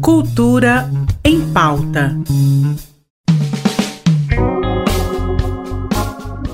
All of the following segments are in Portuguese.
Cultura em pauta.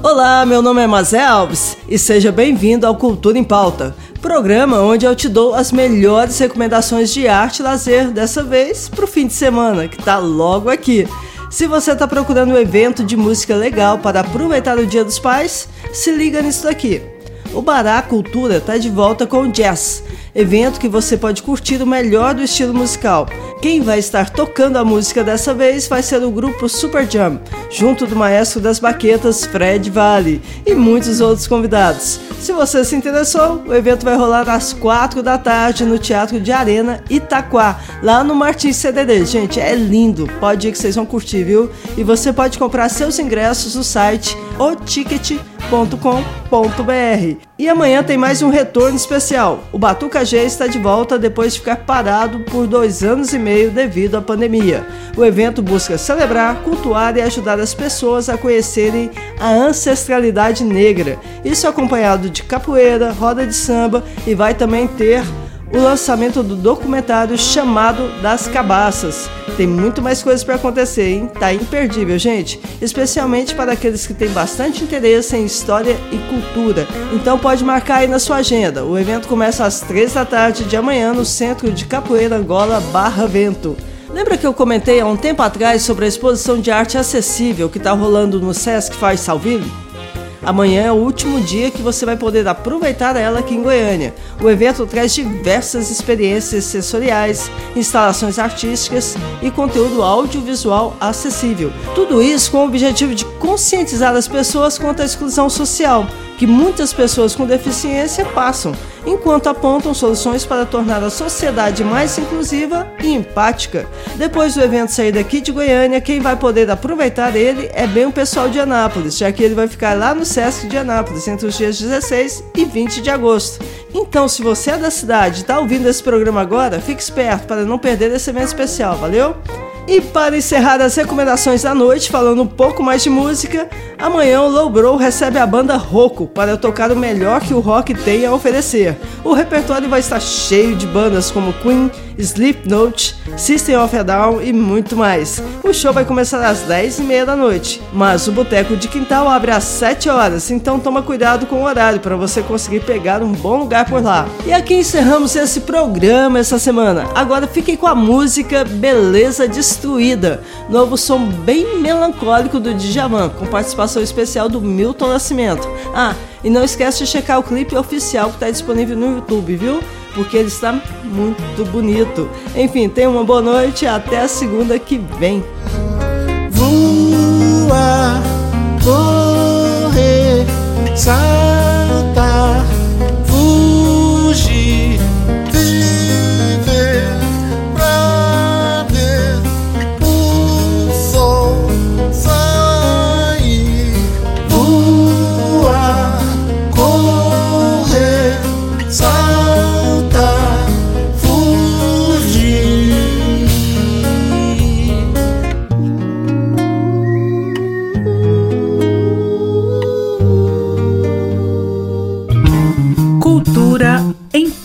Olá, meu nome é Mazé Alves e seja bem-vindo ao Cultura em Pauta, programa onde eu te dou as melhores recomendações de arte e lazer, dessa vez para o fim de semana, que está logo aqui. Se você está procurando um evento de música legal para aproveitar o Dia dos Pais, se liga nisso daqui. O Bará Cultura está de volta com o Jazz, evento que você pode curtir o melhor do estilo musical. Quem vai estar tocando a música dessa vez vai ser o grupo Super Jam, junto do maestro das baquetas Fred Vale e muitos outros convidados. Se você se interessou, o evento vai rolar às 4 da tarde no Teatro de Arena Itaquá, lá no Martins CDD. Gente, é lindo, pode ir que vocês vão curtir, viu? E você pode comprar seus ingressos no site oticket.com.br. E amanhã tem mais um retorno especial. O Batuca G está de volta depois de ficar parado por dois anos e meio devido à pandemia. O evento busca celebrar, cultuar e ajudar as pessoas a conhecerem a ancestralidade negra. Isso acompanhado de capoeira, roda de samba e vai também ter o lançamento do documentário chamado Das Cabaças. Tem muito mais coisas para acontecer, hein? Tá imperdível, gente. Especialmente para aqueles que têm bastante interesse em história e cultura. Então pode marcar aí na sua agenda. O evento começa às 3 da tarde de amanhã no Centro de Capoeira Angola Barra Vento. Lembra que eu comentei há um tempo atrás sobre a exposição de arte acessível que está rolando no Sesc Faz Salville? Amanhã é o último dia que você vai poder aproveitar ela aqui em Goiânia. O evento traz diversas experiências sensoriais, instalações artísticas e conteúdo audiovisual acessível. Tudo isso com o objetivo de conscientizar as pessoas quanto à exclusão social que muitas pessoas com deficiência passam, enquanto apontam soluções para tornar a sociedade mais inclusiva e empática. Depois do evento sair daqui de Goiânia, quem vai poder aproveitar ele é bem o pessoal de Anápolis, já que ele vai ficar lá no Sesc de Anápolis entre os dias 16 e 20 de agosto. Então, se você é da cidade e está ouvindo esse programa agora, fique esperto para não perder esse evento especial, valeu? E para encerrar as recomendações da noite, falando um pouco mais de música, amanhã o Low Bro recebe a banda Roco para tocar o melhor que o rock tem a oferecer. O repertório vai estar cheio de bandas como Queen, Slipknot, System of a Down e muito mais. O show vai começar às 10h30 da noite, mas o Boteco de Quintal abre às 7 horas, então toma cuidado com o horário para você conseguir pegar um bom lugar por lá. E aqui encerramos esse programa essa semana. Agora fiquem com a música Beleza Destruída, novo som bem melancólico do Djavan, com participação especial do Milton Nascimento. Ah, e não esquece de checar o clipe oficial que está disponível no YouTube, viu? porque ele está muito bonito. Enfim, tenha uma boa noite e até a segunda que vem. Voar, correr,